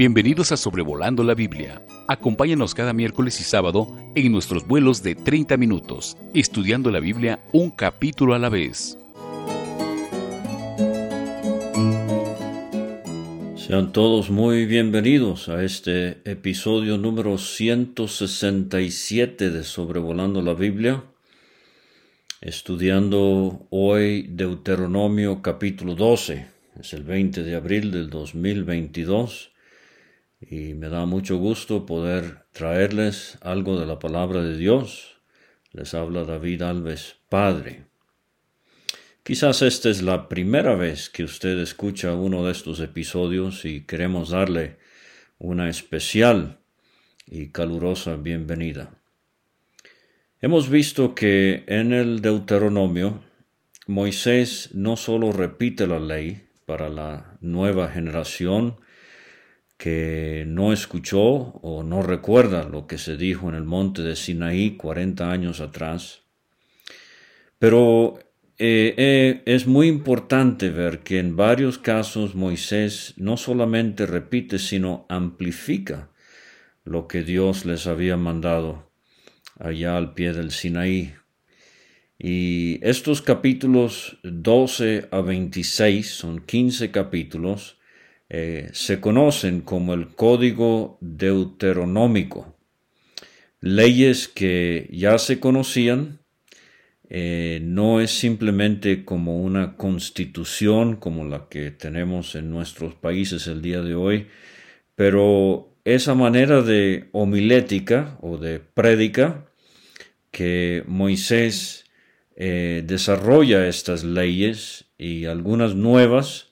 Bienvenidos a Sobrevolando la Biblia. Acompáñanos cada miércoles y sábado en nuestros vuelos de 30 minutos, estudiando la Biblia un capítulo a la vez. Sean todos muy bienvenidos a este episodio número 167 de Sobrevolando la Biblia, estudiando hoy Deuteronomio capítulo 12. Es el 20 de abril del 2022 y me da mucho gusto poder traerles algo de la palabra de Dios. Les habla David Alves, Padre. Quizás esta es la primera vez que usted escucha uno de estos episodios y queremos darle una especial y calurosa bienvenida. Hemos visto que en el Deuteronomio Moisés no solo repite la ley para la nueva generación, que no escuchó o no recuerda lo que se dijo en el monte de Sinaí 40 años atrás. Pero eh, eh, es muy importante ver que en varios casos Moisés no solamente repite, sino amplifica lo que Dios les había mandado allá al pie del Sinaí. Y estos capítulos 12 a 26 son 15 capítulos eh, se conocen como el Código Deuteronómico, leyes que ya se conocían, eh, no es simplemente como una constitución como la que tenemos en nuestros países el día de hoy, pero esa manera de homilética o de prédica que Moisés eh, desarrolla estas leyes y algunas nuevas,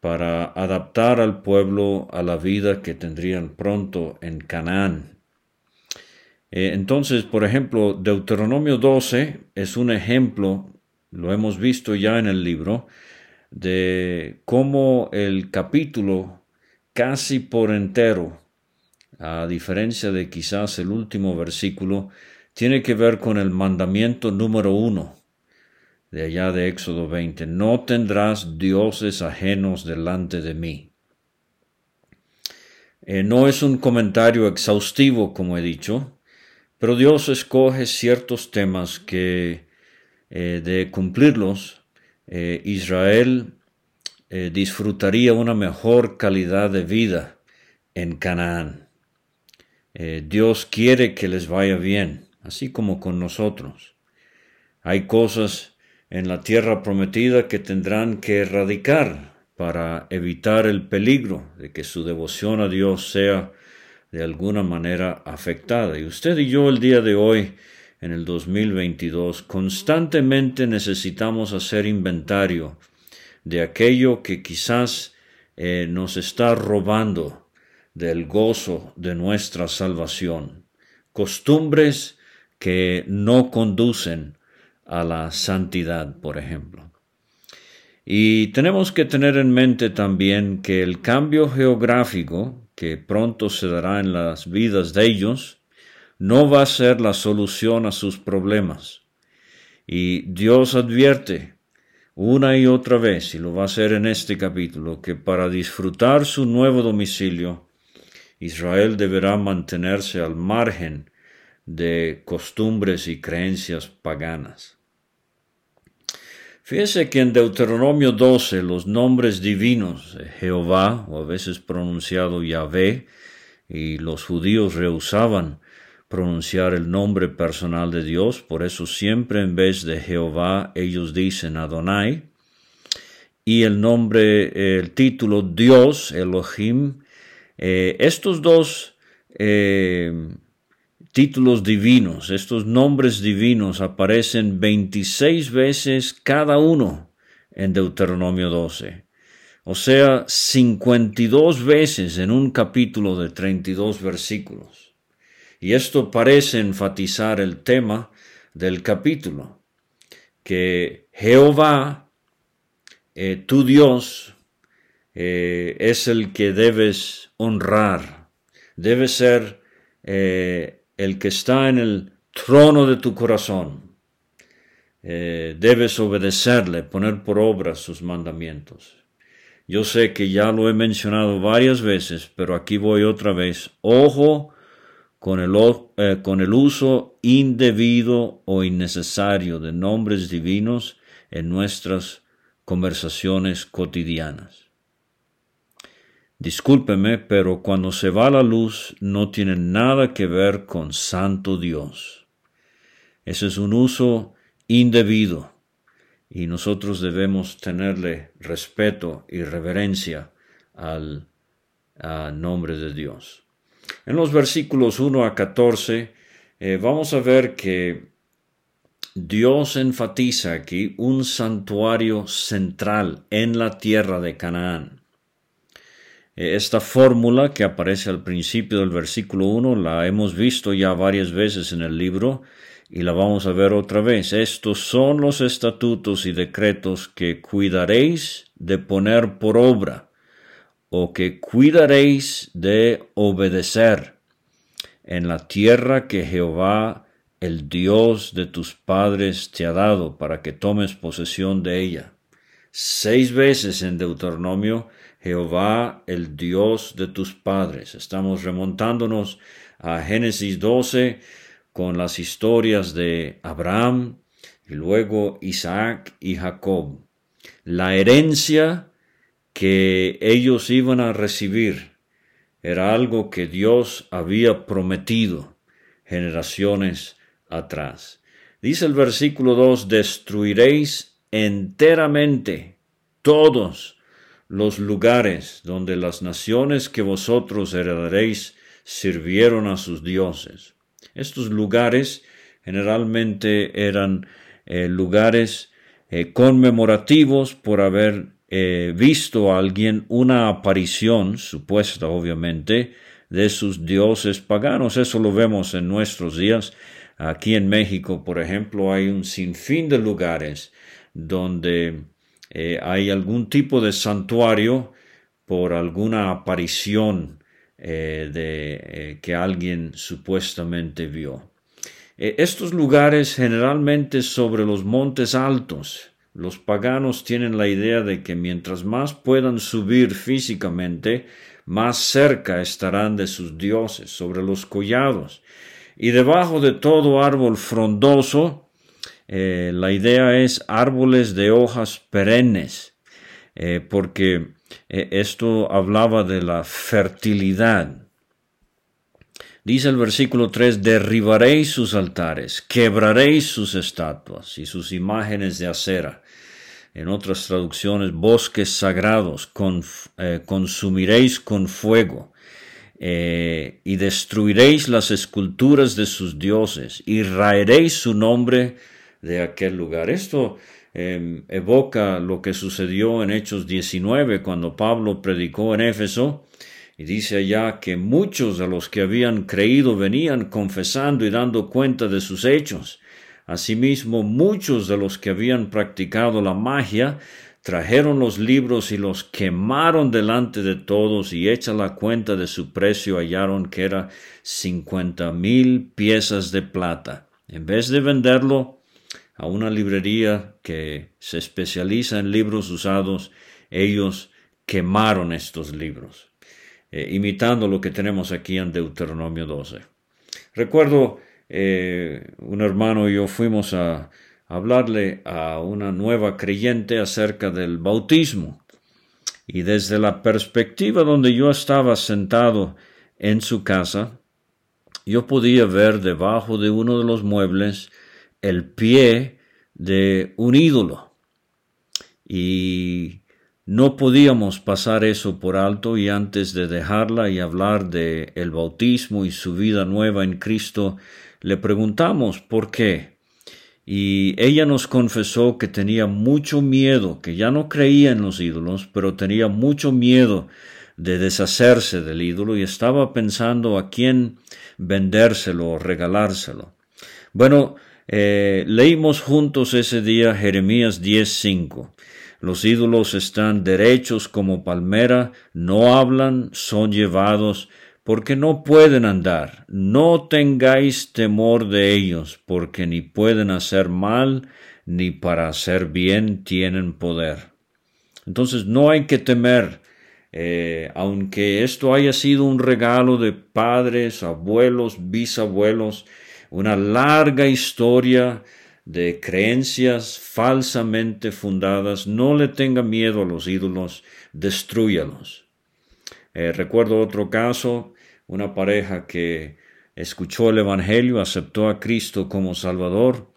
para adaptar al pueblo a la vida que tendrían pronto en Canaán. Eh, entonces, por ejemplo, Deuteronomio 12 es un ejemplo, lo hemos visto ya en el libro, de cómo el capítulo casi por entero, a diferencia de quizás el último versículo, tiene que ver con el mandamiento número uno, de allá de Éxodo 20, no tendrás dioses ajenos delante de mí. Eh, no es un comentario exhaustivo, como he dicho, pero Dios escoge ciertos temas que eh, de cumplirlos eh, Israel disfrutaría una mejor calidad de vida en Canaán. Dios quiere que les vaya bien, así como con nosotros. Hay cosas en la tierra prometida que tendrán que erradicar para evitar el peligro de que su devoción a Dios sea de alguna manera afectada. Y usted y yo el día de hoy, en el 2022, constantemente necesitamos hacer inventario de aquello que quizás eh, nos está robando del gozo de nuestra salvación. Costumbres que no conducen a la santidad, por ejemplo. Y tenemos que tener en mente también que el cambio geográfico que pronto se dará en las vidas de ellos no va a ser la solución a sus problemas. Y Dios advierte una y otra vez, y lo va a hacer en este capítulo, que para disfrutar su nuevo domicilio, Israel deberá mantenerse al margen de costumbres y creencias paganas. Fíjese que en Deuteronomio 12 los nombres divinos, Jehová, o a veces pronunciado Yahvé, y los judíos rehusaban pronunciar el nombre personal de Dios, por eso siempre en vez de Jehová ellos dicen Adonai, y el nombre, el título Dios, Elohim, eh, estos dos eh, títulos divinos, estos nombres divinos aparecen 26 veces cada uno en Deuteronomio 12. O sea, 52 veces en un capítulo de 32 versículos. Y esto parece enfatizar el tema del capítulo, que Jehová, eh, tu Dios, eh, es el que debes honrar, debe ser eh, el que está en el trono de tu corazón. Eh, debes obedecerle, poner por obra sus mandamientos. Yo sé que ya lo he mencionado varias veces, pero aquí voy otra vez. Ojo con el, eh, con el uso indebido o innecesario de nombres divinos en nuestras conversaciones cotidianas. Discúlpeme, pero cuando se va la luz no tiene nada que ver con Santo Dios. Ese es un uso indebido y nosotros debemos tenerle respeto y reverencia al nombre de Dios. En los versículos 1 a 14 eh, vamos a ver que Dios enfatiza aquí un santuario central en la tierra de Canaán. Eh, esta fórmula que aparece al principio del versículo 1 la hemos visto ya varias veces en el libro y la vamos a ver otra vez. Estos son los estatutos y decretos que cuidaréis de poner por obra, o que cuidaréis de obedecer en la tierra que Jehová, el Dios de tus padres, te ha dado para que tomes posesión de ella. Seis veces en Deuteronomio, Jehová, el Dios de tus padres. Estamos remontándonos a Génesis 12, con las historias de Abraham y luego Isaac y Jacob. La herencia que ellos iban a recibir era algo que Dios había prometido generaciones atrás. Dice el versículo 2, destruiréis enteramente todos los lugares donde las naciones que vosotros heredaréis sirvieron a sus dioses. Estos lugares generalmente eran eh, lugares eh, conmemorativos por haber eh, visto a alguien una aparición, supuesta obviamente, de sus dioses paganos. Eso lo vemos en nuestros días. Aquí en México, por ejemplo, hay un sinfín de lugares donde hay algún tipo de santuario por alguna aparición eh, de, eh, que alguien supuestamente vio. Eh, estos lugares generalmente sobre los montes altos, los paganos tienen la idea de que mientras más puedan subir físicamente, más cerca estarán de sus dioses, sobre los collados. Y debajo de todo árbol frondoso, la idea es árboles de hojas perennes, porque eh, esto hablaba de la fertilidad. Dice el versículo 3, derribaréis sus altares, quebraréis sus estatuas y sus imágenes de acera. En otras traducciones, bosques sagrados, eh, consumiréis con fuego. Eh, y destruiréis las esculturas de sus dioses, y raeréis su nombre de aquel lugar. Esto Em, evoca lo que sucedió en Hechos 19 cuando Pablo predicó en Éfeso y dice allá que muchos de los que habían creído venían confesando y dando cuenta de sus hechos. Asimismo, muchos de los que habían practicado la magia trajeron los libros y los quemaron delante de todos y hecha la cuenta de su precio hallaron que era cincuenta mil piezas de plata. En vez de venderlo a una librería que se especializa en libros usados, ellos quemaron estos libros, eh, imitando lo que tenemos aquí en Deuteronomio 12. Recuerdo eh, un hermano y yo fuimos a hablarle a una nueva creyente acerca del bautismo. Y desde la perspectiva donde yo estaba sentado en su casa, yo podía ver debajo de uno de los muebles el pie de un ídolo. Y no podíamos pasar eso por alto y antes de dejarla y hablar de el bautismo y su vida nueva en Cristo, le preguntamos por qué. Y ella nos confesó que tenía mucho miedo, que ya no creía en los ídolos, pero tenía mucho miedo de deshacerse del ídolo y estaba pensando a quién vendérselo o regalárselo. Bueno, eh, leímos juntos ese día Jeremías 10:5. Los ídolos están derechos como palmera, no hablan, son llevados, porque no pueden andar. No tengáis temor de ellos, porque ni pueden hacer mal, ni para hacer bien tienen poder. Entonces no hay que temer, eh, aunque esto haya sido un regalo de padres, abuelos, bisabuelos, una larga historia de creencias falsamente fundadas, no le tenga miedo a los ídolos, destruyalos. Eh, recuerdo otro caso, una pareja que escuchó el Evangelio, aceptó a Cristo como Salvador,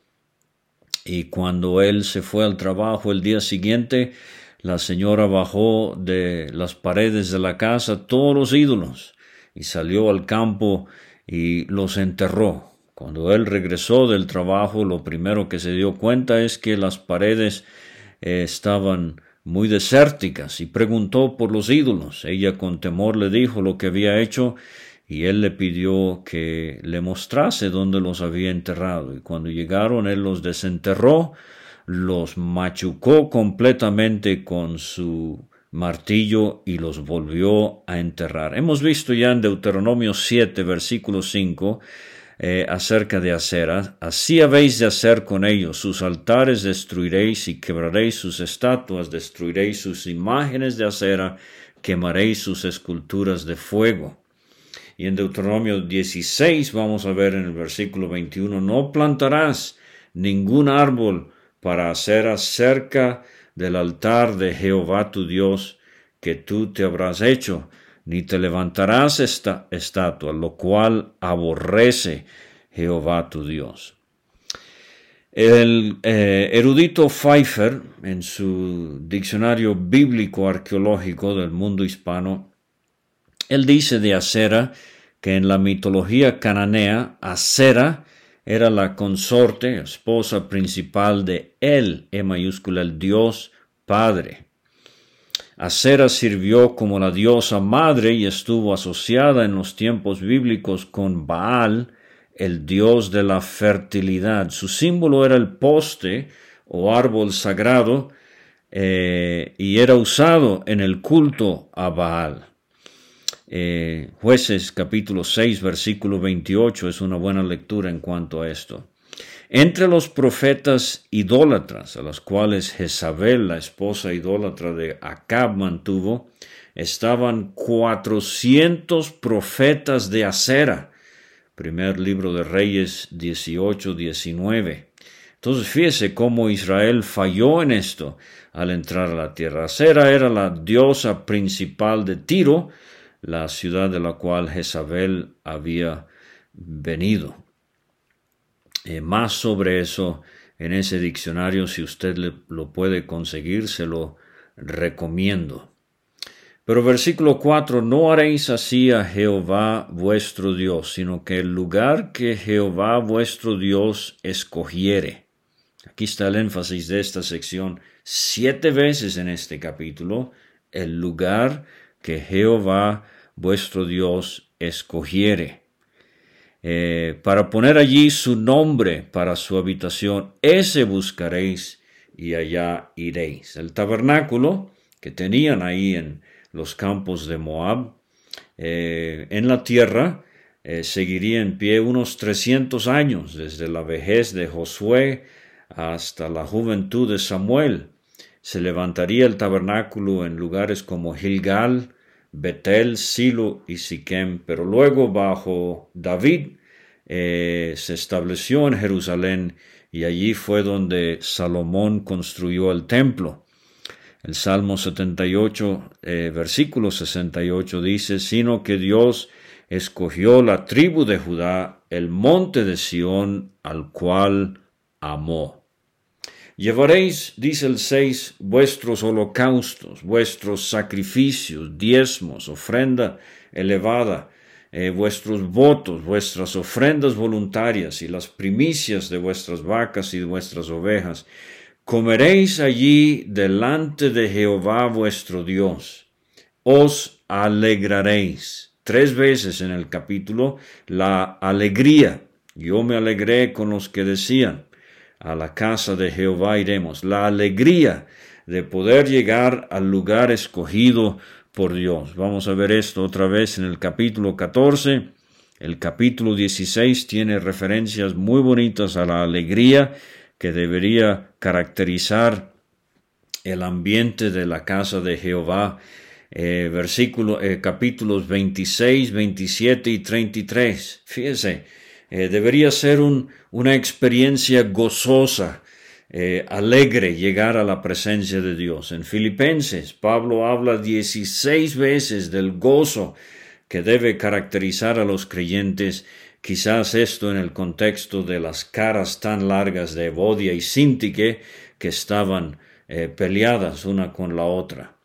y cuando él se fue al trabajo el día siguiente, la señora bajó de las paredes de la casa todos los ídolos y salió al campo y los enterró. Cuando él regresó del trabajo, lo primero que se dio cuenta es que las paredes eh, estaban muy desérticas y preguntó por los ídolos. Ella con temor le dijo lo que había hecho y él le pidió que le mostrase dónde los había enterrado. Y cuando llegaron, él los desenterró, los machucó completamente con su martillo y los volvió a enterrar. Hemos visto ya en Deuteronomio 7, versículo 5, eh, acerca de acera. Así habéis de hacer con ellos. Sus altares destruiréis y quebraréis sus estatuas, destruiréis sus imágenes de acera, quemaréis sus esculturas de fuego. Y en Deuteronomio 16 vamos a ver en el versículo 21, no plantarás ningún árbol para hacer cerca del altar de Jehová tu Dios que tú te habrás hecho, ni te levantarás esta estatua, lo cual aborrece Jehová tu Dios. El eh, erudito Pfeiffer, en su diccionario bíblico arqueológico del mundo hispano, él dice de Acera que en la mitología cananea, Acera era la consorte, esposa principal de él, E mayúscula, el Dios Padre. Acera sirvió como la diosa madre y estuvo asociada en los tiempos bíblicos con Baal, el dios de la fertilidad. Su símbolo era el poste o árbol sagrado eh, y era usado en el culto a Baal. Eh, jueces capítulo 6 versículo 28 es una buena lectura en cuanto a esto. Entre los profetas idólatras, a los cuales Jezabel, la esposa idólatra de Acab, mantuvo, estaban cuatrocientos profetas de acera. Primer libro de Reyes 18, 19. Entonces fíjese cómo Israel falló en esto al entrar a la tierra. Acera era la diosa principal de Tiro, la ciudad de la cual Jezabel había venido. Eh, más sobre eso en ese diccionario, si usted lo puede conseguir, se lo recomiendo. Pero versículo 4, no haréis así a Jehová vuestro Dios, sino que el lugar que Jehová vuestro Dios escogiere. Aquí está el énfasis de esta sección siete veces en este capítulo, el lugar que Jehová vuestro Dios escogiere. Eh, para poner allí su nombre para su habitación, ese buscaréis y allá iréis. El tabernáculo que tenían ahí en los campos de Moab, eh, en la tierra, eh, seguiría en pie unos 300 años, desde la vejez de Josué hasta la juventud de Samuel. Se levantaría el tabernáculo en lugares como Gilgal, Betel, Silo y Siquem, pero luego bajo David eh, se estableció en Jerusalén y allí fue donde Salomón construyó el templo. El Salmo 78, eh, versículo 68 dice, sino que Dios escogió la tribu de Judá, el monte de Sión, al cual amó. Llevaréis, dice el 6, vuestros holocaustos, vuestros sacrificios, diezmos, ofrenda elevada, eh, vuestros votos, vuestras ofrendas voluntarias y las primicias de vuestras vacas y de vuestras ovejas. Comeréis allí delante de Jehová vuestro Dios. Os alegraréis. Tres veces en el capítulo la alegría. Yo me alegré con los que decían a la casa de Jehová iremos, la alegría de poder llegar al lugar escogido por Dios. Vamos a ver esto otra vez en el capítulo 14. El capítulo 16 tiene referencias muy bonitas a la alegría que debería caracterizar el ambiente de la casa de Jehová, eh, versículo, eh, capítulos 26, 27 y 33. Fíjese, eh, debería ser un, una experiencia gozosa, alegre llegar a la presencia de Dios. En Filipenses, Pablo habla 16 veces del gozo que debe caracterizar a los creyentes Quizás esto en el contexto de las caras tan largas de Evodia y Sintique que estaban eh, peleadas una con la otra.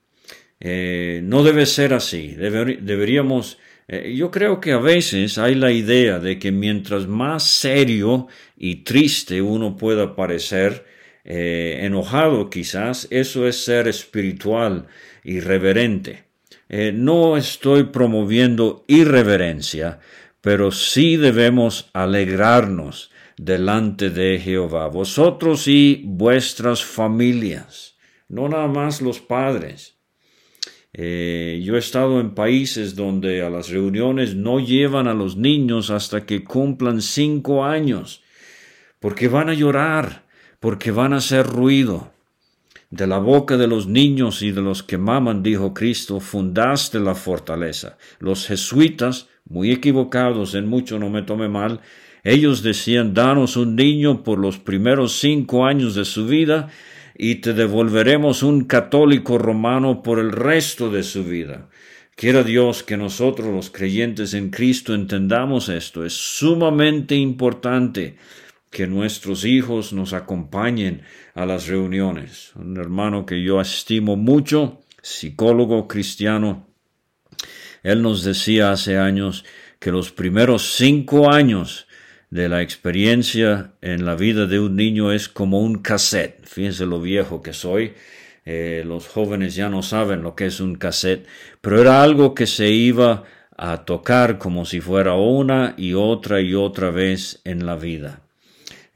Eh, no debe ser así. deberíamos. Eh, yo creo que a veces hay la idea de que mientras más serio y triste uno pueda parecer, enojado quizás, eso es ser espiritual y reverente. no estoy promoviendo irreverencia, pero sí debemos alegrarnos delante de Jehová, vosotros y vuestras familias, no nada más los padres. Eh, yo he estado en países donde a las reuniones no llevan a los niños hasta que cumplan cinco años, porque van a llorar, porque van a hacer ruido. De la boca de los niños y de los que maman, dijo Cristo, fundaste la fortaleza. Los jesuitas muy equivocados en mucho, no me tome mal, ellos decían, danos un niño por los primeros cinco años de su vida y te devolveremos un católico romano por el resto de su vida. Quiera Dios que nosotros los creyentes en Cristo entendamos esto. Es sumamente importante que nuestros hijos nos acompañen a las reuniones. Un hermano que yo estimo mucho, psicólogo cristiano, él nos decía hace años que los primeros cinco años de la experiencia en la vida de un niño es como un cassette. Fíjense lo viejo que soy. Eh, los jóvenes ya no saben lo que es un cassette, pero era algo que se iba a tocar como si fuera una y otra y otra vez en la vida.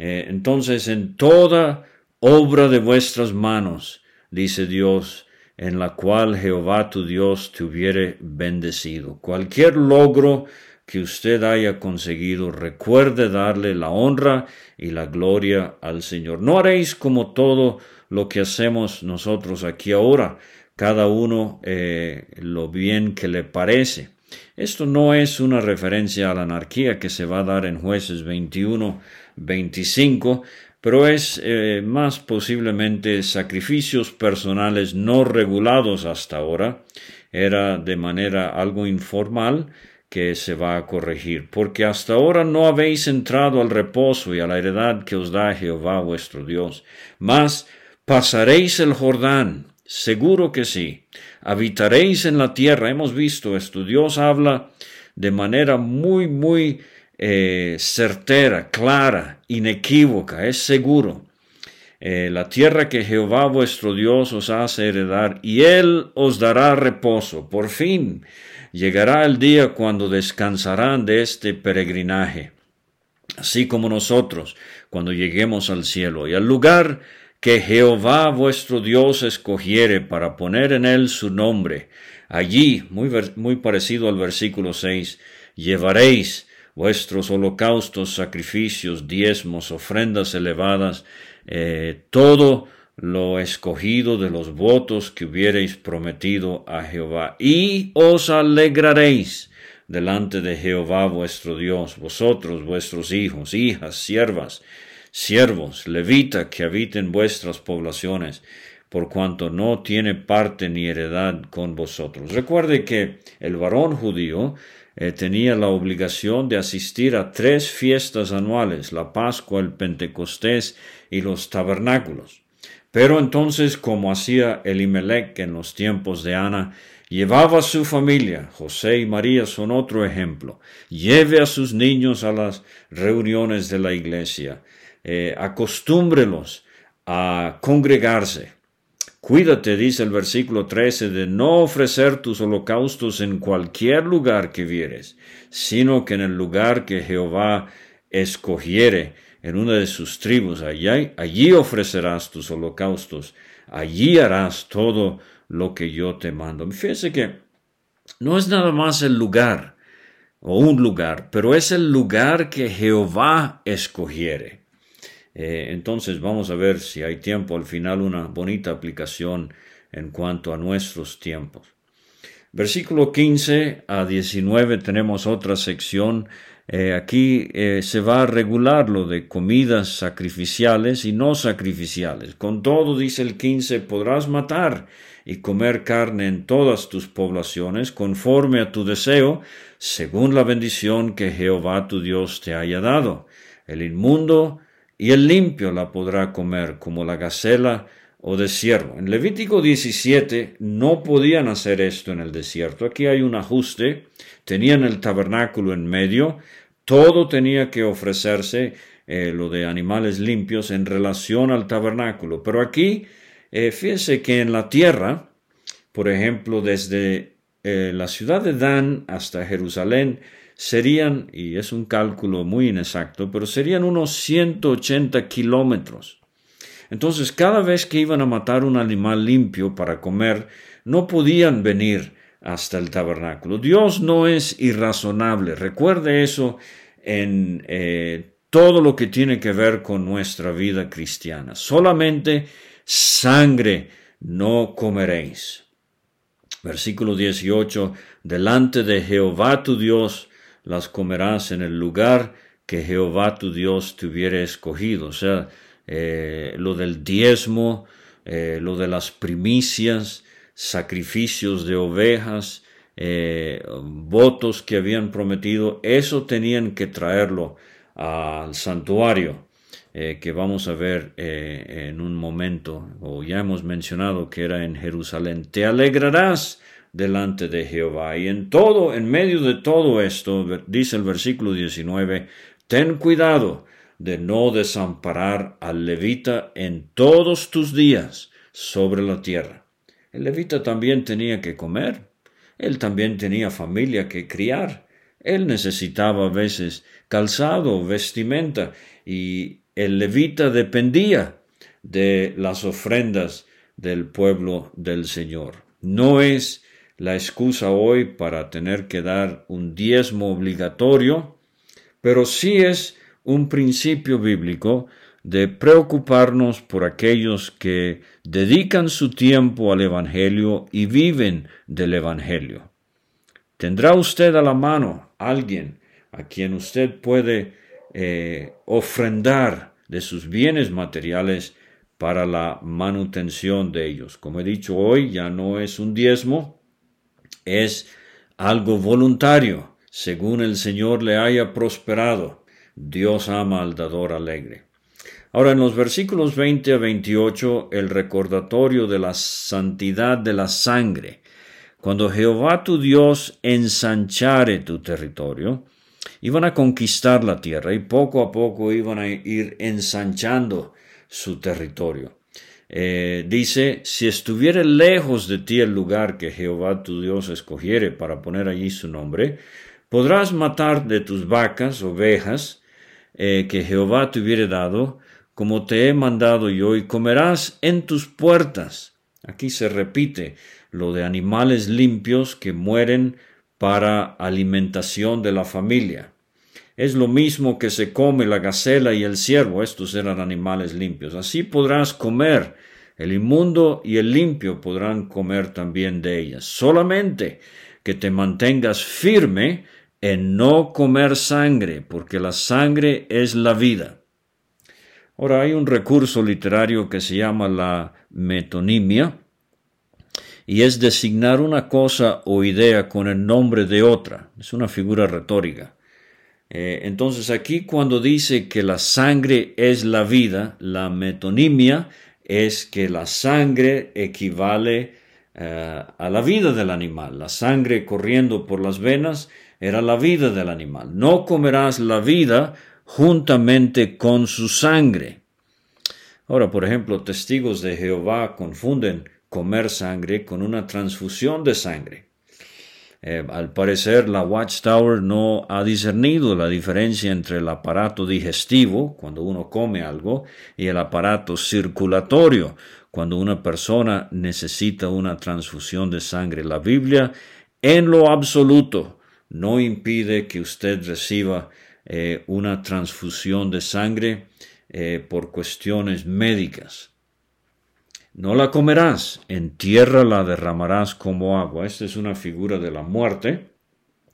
Eh, entonces, en toda obra de vuestras manos, dice Dios, en la cual Jehová tu Dios te hubiere bendecido. Cualquier logro que usted haya conseguido, recuerde darle la honra y la gloria al Señor. No haréis como todo lo que hacemos nosotros aquí ahora, cada uno eh, lo bien que le parece. Esto no es una referencia a la anarquía que se va a dar en jueces 21, 25, pero es eh, más posiblemente sacrificios personales no regulados hasta ahora, era de manera algo informal que se va a corregir, porque hasta ahora no habéis entrado al reposo y a la heredad que os da Jehová vuestro Dios, mas pasaréis el Jordán, seguro que sí, habitaréis en la tierra, hemos visto esto, Dios habla de manera muy, muy eh, certera, clara, inequívoca, es seguro. Eh, la tierra que Jehová vuestro Dios os hace heredar, y Él os dará reposo. Por fin llegará el día cuando descansarán de este peregrinaje, así como nosotros, cuando lleguemos al cielo, y al lugar que Jehová vuestro Dios escogiere para poner en él su nombre. Allí, muy, parecido al versículo 6, llevaréis vuestros holocaustos, sacrificios, diezmos, ofrendas elevadas, eh, todo lo escogido de los votos que hubiereis prometido a Jehová, y os alegraréis delante de Jehová vuestro Dios, vosotros, vuestros hijos, hijas, siervas, siervos, levita que habiten vuestras poblaciones, por cuanto no tiene parte ni heredad con vosotros. Recuerde que el varón judío eh, tenía la obligación de asistir a tres fiestas anuales, la Pascua, el Pentecostés y los tabernáculos. Pero entonces, como hacía Elimelech en los tiempos de Ana, llevaba a su familia, José y María son otro ejemplo, lleve a sus niños a las reuniones de la iglesia, eh, acostúmbrelos a congregarse, Cuídate, dice el versículo 13, de no ofrecer tus holocaustos en cualquier lugar que vieres, sino que en el lugar que Jehová escogiere, en una de sus tribus, allí, allí ofrecerás tus holocaustos, allí harás todo lo que yo te mando. Fíjese que no es nada más el lugar o un lugar, pero es el lugar que Jehová escogiere. Eh, entonces vamos a ver si hay tiempo al final una bonita aplicación en cuanto a nuestros tiempos. Versículo 15 a 19 tenemos otra sección. Eh, aquí eh, se va a regular lo de comidas sacrificiales y no sacrificiales. Con todo, dice el 15, podrás matar y comer carne en todas tus poblaciones, conforme a tu deseo, según la bendición que Jehová tu Dios te haya dado. El inmundo y el limpio la podrá comer, como la gacela o. En Levítico 17 no podían hacer esto en el desierto. Aquí hay un ajuste. Tenían el tabernáculo en medio. Todo tenía que ofrecerse eh, lo de animales limpios en relación al tabernáculo. Pero aquí, eh, fíjese que en la tierra, por ejemplo, desde eh, la ciudad de Dan hasta Jerusalén, serían, y es un cálculo muy inexacto, pero serían unos 180 kilómetros. Entonces, cada vez que iban a matar un animal limpio para comer, no podían venir hasta el tabernáculo. Dios no es irrazonable. Recuerde eso en eh, todo lo que tiene que ver con nuestra vida cristiana. Solamente sangre no comeréis. Versículo 18. Delante de Jehová tu Dios las comerás en el lugar que Jehová tu Dios te hubiera escogido. O sea, eh, lo del diezmo, eh, lo de las primicias, sacrificios de ovejas, eh, votos que habían prometido, eso tenían que traerlo al santuario, que vamos a ver en un momento, o ya hemos mencionado que era en Jerusalén. Te alegrarás delante de Jehová. Y en todo, en medio de todo esto, dice el versículo 19, ten cuidado de no desamparar al levita en todos tus días sobre la tierra. El levita también tenía que comer, él también tenía familia que criar, él necesitaba a veces calzado, vestimenta, y el levita dependía de las ofrendas del pueblo del Señor. No es la excusa hoy para tener que dar un diezmo obligatorio, pero sí es un principio bíblico de preocuparnos por aquellos que dedican su tiempo al Evangelio y viven del Evangelio. ¿Tendrá usted a la mano alguien a quien usted puede eh, ofrendar de sus bienes materiales para la manutención de ellos? Como he dicho hoy, ya no es un diezmo, es algo voluntario, según el Señor le haya prosperado. Dios ama al dador alegre. Ahora en los versículos 20 a 28, el recordatorio de la santidad de la sangre. Cuando Jehová tu Dios ensanchare tu territorio, iban a conquistar la tierra y poco a poco iban a ir ensanchando su territorio. Eh, dice, si estuviere lejos de ti el lugar que Jehová tu Dios escogiere para poner allí su nombre, podrás matar de tus vacas, ovejas, eh, que Jehová te hubiere dado, como te he mandado yo, y comerás en tus puertas. Aquí se repite lo de animales limpios que mueren para alimentación de la familia. Es lo mismo que se come la gacela y el ciervo, estos eran animales limpios. Así podrás comer, el inmundo y el limpio podrán comer también de ellas. Solamente que te mantengas firme en no comer sangre, porque la sangre es la vida. Ahora hay un recurso literario que se llama la metonimia, y es designar una cosa o idea con el nombre de otra. Es una figura retórica. Eh, entonces aquí cuando dice que la sangre es la vida, la metonimia es que la sangre equivale eh, a la vida del animal. La sangre corriendo por las venas era la vida del animal. No comerás la vida juntamente con su sangre. Ahora, por ejemplo, testigos de Jehová confunden comer sangre con una transfusión de sangre. Eh, al parecer, la Watchtower no ha discernido la diferencia entre el aparato digestivo, cuando uno come algo, y el aparato circulatorio, cuando una persona necesita una transfusión de sangre. La Biblia, en lo absoluto, no impide que usted reciba eh, una transfusión de sangre eh, por cuestiones médicas. No la comerás, en tierra la derramarás como agua. Esta es una figura de la muerte.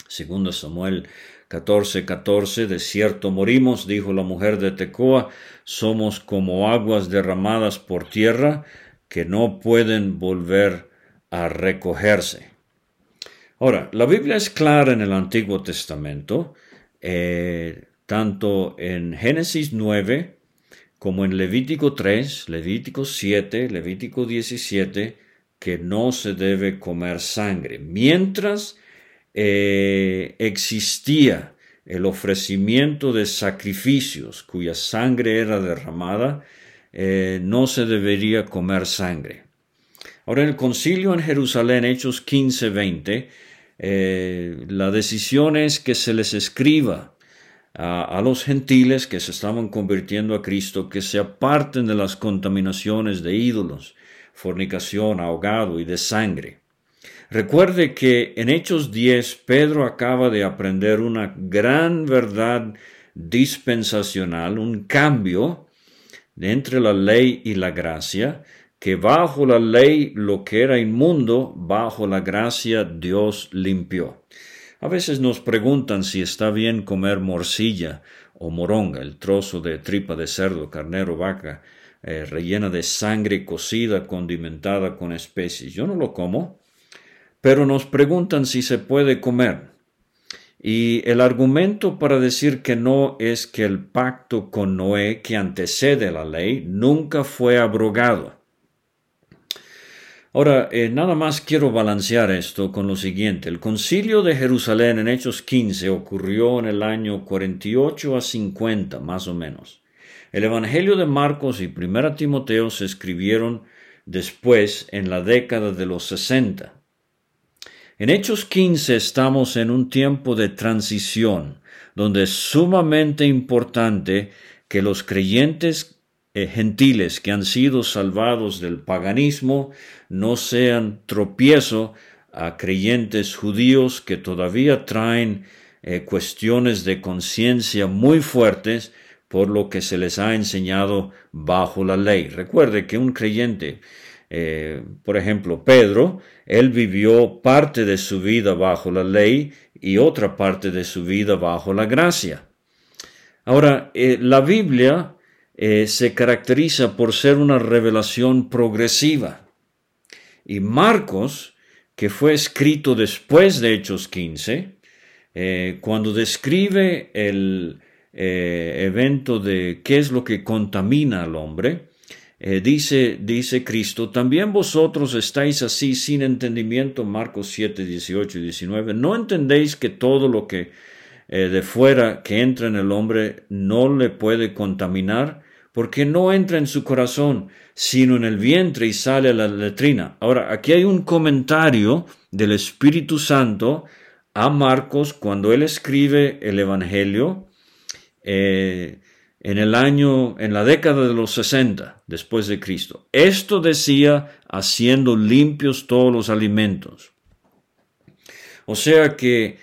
Segundo Samuel 14, 14, de cierto morimos, dijo la mujer de Tecoa, somos como aguas derramadas por tierra que no pueden volver a recogerse. Ahora, la Biblia es clara en el Antiguo Testamento, eh, tanto en Génesis 9 como en Levítico 3, Levítico 7, Levítico 17, que no se debe comer sangre. Mientras eh, existía el ofrecimiento de sacrificios cuya sangre era derramada, eh, no se debería comer sangre. Ahora en el concilio en Jerusalén, Hechos 15-20, eh, la decisión es que se les escriba a, a, los gentiles que se estaban convirtiendo a Cristo que se aparten de las contaminaciones de ídolos, fornicación, ahogado y de sangre. Recuerde que en Hechos 10 Pedro acaba de aprender una gran verdad dispensacional, un cambio entre la ley y la gracia, que bajo la ley lo que era inmundo, bajo la gracia Dios limpió. A veces nos preguntan si está bien comer morcilla o moronga, el trozo de tripa de cerdo, carnero, vaca, eh, rellena de sangre cocida, condimentada con especies. Yo no lo como, pero nos preguntan si se puede comer. Y el argumento para decir que no es que el pacto con Noé que antecede la ley nunca fue abrogado. Ahora, eh, nada más quiero balancear esto con lo siguiente. El concilio de Jerusalén en Hechos 15 ocurrió en el año 48 a 50, más o menos. El Evangelio de Marcos y Primera Timoteo se escribieron después, en la década de los 60. En Hechos 15 estamos en un tiempo de transición, donde es sumamente importante que los creyentes eh, gentiles que han sido salvados del paganismo no sean tropiezo a creyentes judíos que todavía traen eh, cuestiones de conciencia muy fuertes por lo que se les ha enseñado bajo la ley. Recuerde que un creyente, eh, por ejemplo, Pedro, él vivió parte de su vida bajo la ley y otra parte de su vida bajo la gracia. Ahora, la Biblia eh, se caracteriza por ser una revelación progresiva. Y Marcos, que fue escrito después de Hechos 15, eh, cuando describe el eh, evento de qué es lo que contamina al hombre, dice, dice Cristo, también vosotros estáis así sin entendimiento, Marcos 7, 18 y 19, no entendéis que todo lo que de fuera que entra en el hombre no le puede contaminar, porque no entra en su corazón, sino en el vientre y sale a la letrina. Ahora, aquí hay un comentario del Espíritu Santo a Marcos cuando él escribe el Evangelio eh, en el año, en la década de los 60 después de Cristo. Esto decía haciendo limpios todos los alimentos. O sea que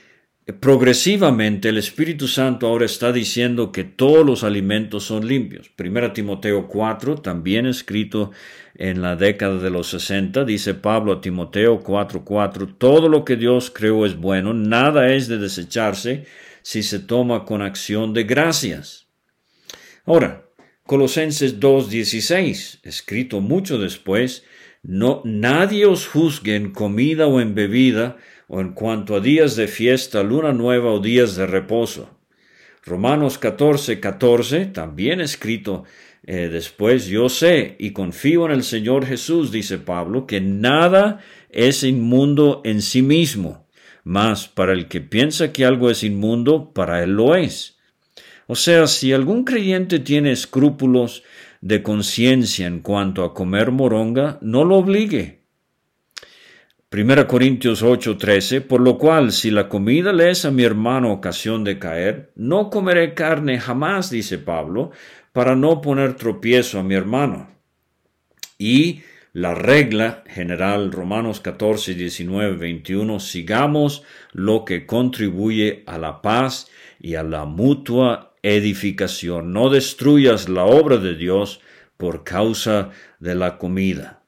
progresivamente el Espíritu Santo ahora está diciendo que todos los alimentos son limpios. Primera Timoteo 4, también escrito en la década de los 60, dice Pablo a Timoteo 4:4, todo lo que Dios creó es bueno, nada es de desecharse si se toma con acción de gracias. Ahora, Colosenses 2:16, escrito mucho después, no nadie os juzgue en comida o en bebida, o en cuanto a días de fiesta, luna nueva o días de reposo. Romanos 14, 14, también escrito eh, después, yo sé y confío en el Señor Jesús, dice Pablo, que nada es inmundo en sí mismo, mas para el que piensa que algo es inmundo, para él lo es. O sea, si algún creyente tiene escrúpulos de conciencia en cuanto a comer moronga, no lo obligue 1 Corintios 8:13, por lo cual si la comida le es a mi hermano ocasión de caer, no comeré carne jamás, dice Pablo, para no poner tropiezo a mi hermano. Y la regla general, Romanos 14, 19, 21, sigamos lo que contribuye a la paz y a la mutua edificación. No destruyas la obra de Dios por causa de la comida.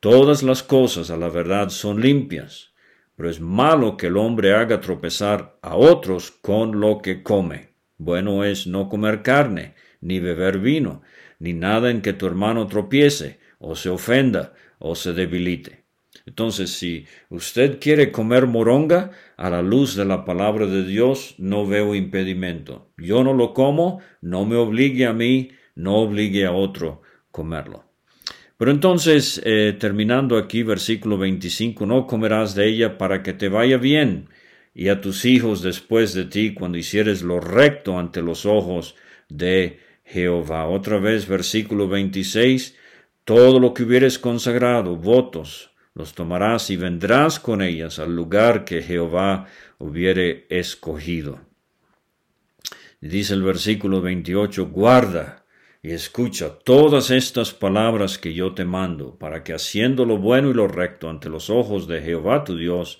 Todas las cosas a la verdad son limpias, pero es malo que el hombre haga tropezar a otros con lo que come. Bueno es no comer carne, ni beber vino, ni nada en que tu hermano tropiece, o se ofenda, o se debilite. Entonces, si usted quiere comer moronga, a la luz de la palabra de Dios, no veo impedimento. Yo no lo como, no me obligue a mí, no obligue a otro comerlo. Pero entonces, eh, terminando aquí, versículo 25, no comerás de ella para que te vaya bien, y a tus hijos después de ti, cuando hicieres lo recto ante los ojos de Jehová. Otra vez, versículo 26, todo lo que hubieres consagrado, votos, los tomarás y vendrás con ellas al lugar que Jehová hubiere escogido. Dice el versículo 28, guarda y escucha todas estas palabras que yo te mando, para que haciendo lo bueno y lo recto ante los ojos de Jehová tu Dios,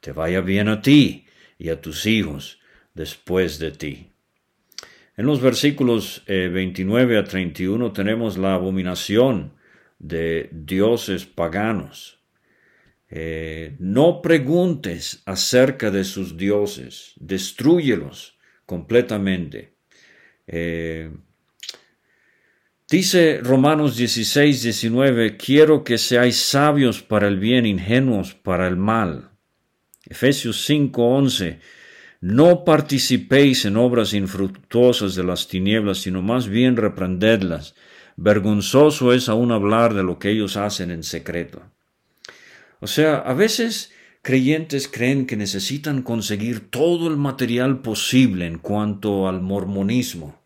te vaya bien a ti y a tus hijos después de ti. En los versículos 29 eh, a 31 tenemos la abominación de dioses paganos. Eh, no preguntes acerca de sus dioses, destruyelos completamente. Eh, Dice Romanos 16, 19, quiero que seáis sabios para el bien, ingenuos para el mal. Efesios 5, 11, no participéis en obras infructuosas de las tinieblas, sino más bien reprendedlas. Vergonzoso es aún hablar de lo que ellos hacen en secreto. O sea, a veces creyentes creen que necesitan conseguir todo el material posible en cuanto al mormonismo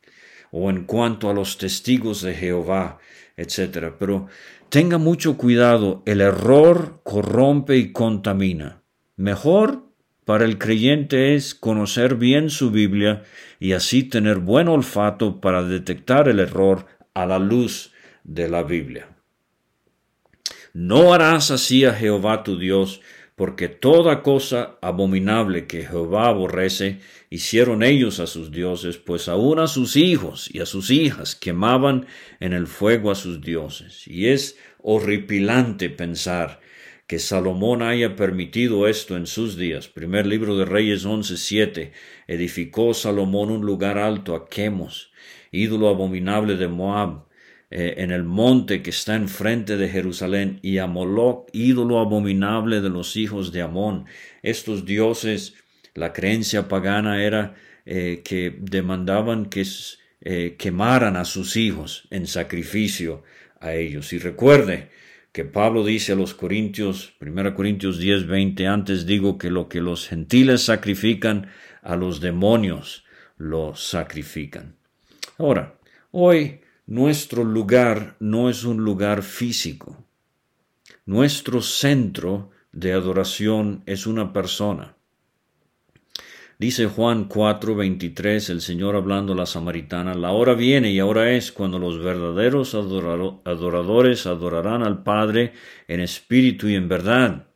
o en cuanto a los testigos de Jehová, etc. Pero tenga mucho cuidado, el error corrompe y contamina. Mejor para el creyente es conocer bien su Biblia y así tener buen olfato para detectar el error a la luz de la Biblia. No harás así a Jehová tu Dios, porque toda cosa abominable que Jehová aborrece hicieron ellos a sus dioses, pues aún a sus hijos y a sus hijas quemaban en el fuego a sus dioses. Y es horripilante pensar que Salomón haya permitido esto en sus días. Primer libro de Reyes 11:7. Edificó Salomón un lugar alto a Quemos, ídolo abominable de Moab, eh, en el monte que está enfrente de Jerusalén, y a Moloch, ídolo abominable de los hijos de Amón. Estos dioses, la creencia pagana era eh, que demandaban que eh, quemaran a sus hijos en sacrificio a ellos. Y recuerde que Pablo dice a los Corintios, 1 Corintios 10, 20, antes digo que lo que los gentiles sacrifican a los demonios lo sacrifican. Ahora, hoy nuestro lugar no es un lugar físico. Nuestro centro de adoración es una persona. Dice Juan 4:23, el Señor hablando a la samaritana, la hora viene y ahora es cuando los verdaderos adoradores adorarán al Padre en espíritu y en verdad,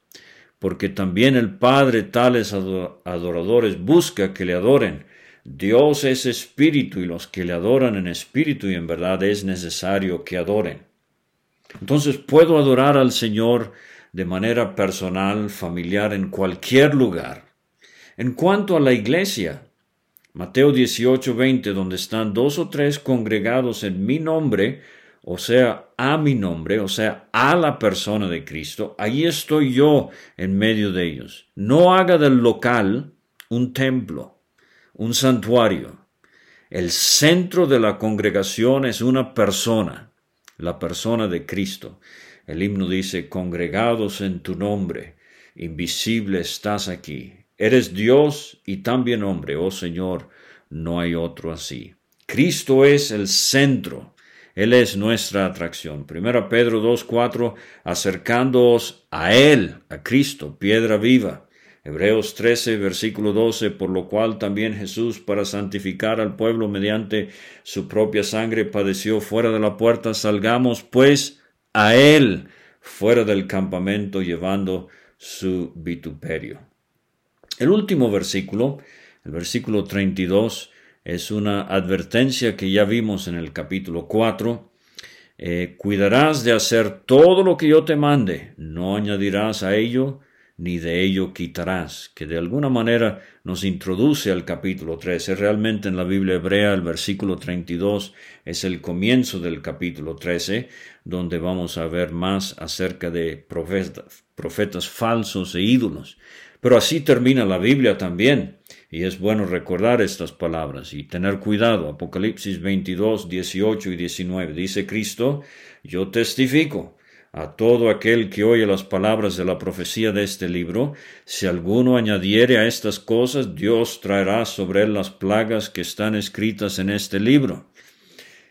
porque también el Padre tales adoradores busca que le adoren. Dios es espíritu y los que le adoran en espíritu y en verdad es necesario que adoren. Entonces puedo adorar al Señor de manera personal, familiar, en cualquier lugar. En cuanto a la iglesia, Mateo 18, 20, donde están dos o tres congregados en mi nombre, o sea, a mi nombre, o sea, a la persona de Cristo, ahí estoy yo en medio de ellos. No haga del local un templo un santuario. El centro de la congregación es una persona, la persona de Cristo. El himno dice, congregados en tu nombre, invisible estás aquí. Eres Dios y también hombre, oh Señor, no hay otro así. Cristo es el centro. Él es nuestra atracción. Primero Pedro 2.4, acercándoos a Él, a Cristo, piedra viva Hebreos 13, versículo 12, por lo cual también Jesús, para santificar al pueblo mediante su propia sangre, padeció fuera de la puerta. Salgamos pues a Él fuera del campamento llevando su vituperio. El último versículo, el versículo 32, es una advertencia que ya vimos en el capítulo 4. Eh, cuidarás de hacer todo lo que yo te mande, no añadirás a ello ni de ello quitarás, que de alguna manera nos introduce al capítulo 13. Realmente en la Biblia hebrea el versículo 32 es el comienzo del capítulo 13, donde vamos a ver más acerca de profetas, profetas falsos e ídolos. Pero así termina la Biblia también, y es bueno recordar estas palabras y tener cuidado. Apocalipsis 22, 18 y 19 dice Cristo, yo testifico a todo aquel que oye las palabras de la profecía de este libro, si alguno añadiere a estas cosas, Dios traerá sobre él las plagas que están escritas en este libro.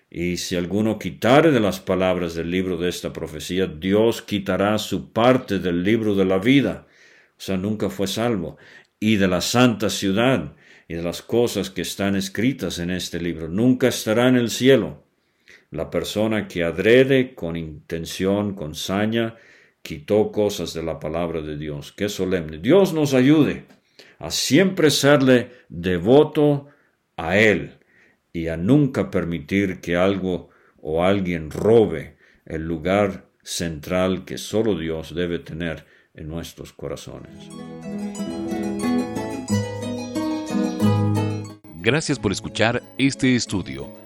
Y si alguno quitare de las palabras del libro de esta profecía, Dios quitará su parte del libro de la vida, o sea, nunca fue salvo, y de la santa ciudad, y de las cosas que están escritas en este libro, nunca estará en el cielo la persona que adrede, con intención, con saña, quitó cosas de la palabra de Dios. Qué solemne. Dios nos ayude a siempre serle devoto a Él y a nunca permitir que algo o alguien robe el lugar central que solo Dios debe tener en nuestros corazones. Gracias por escuchar este estudio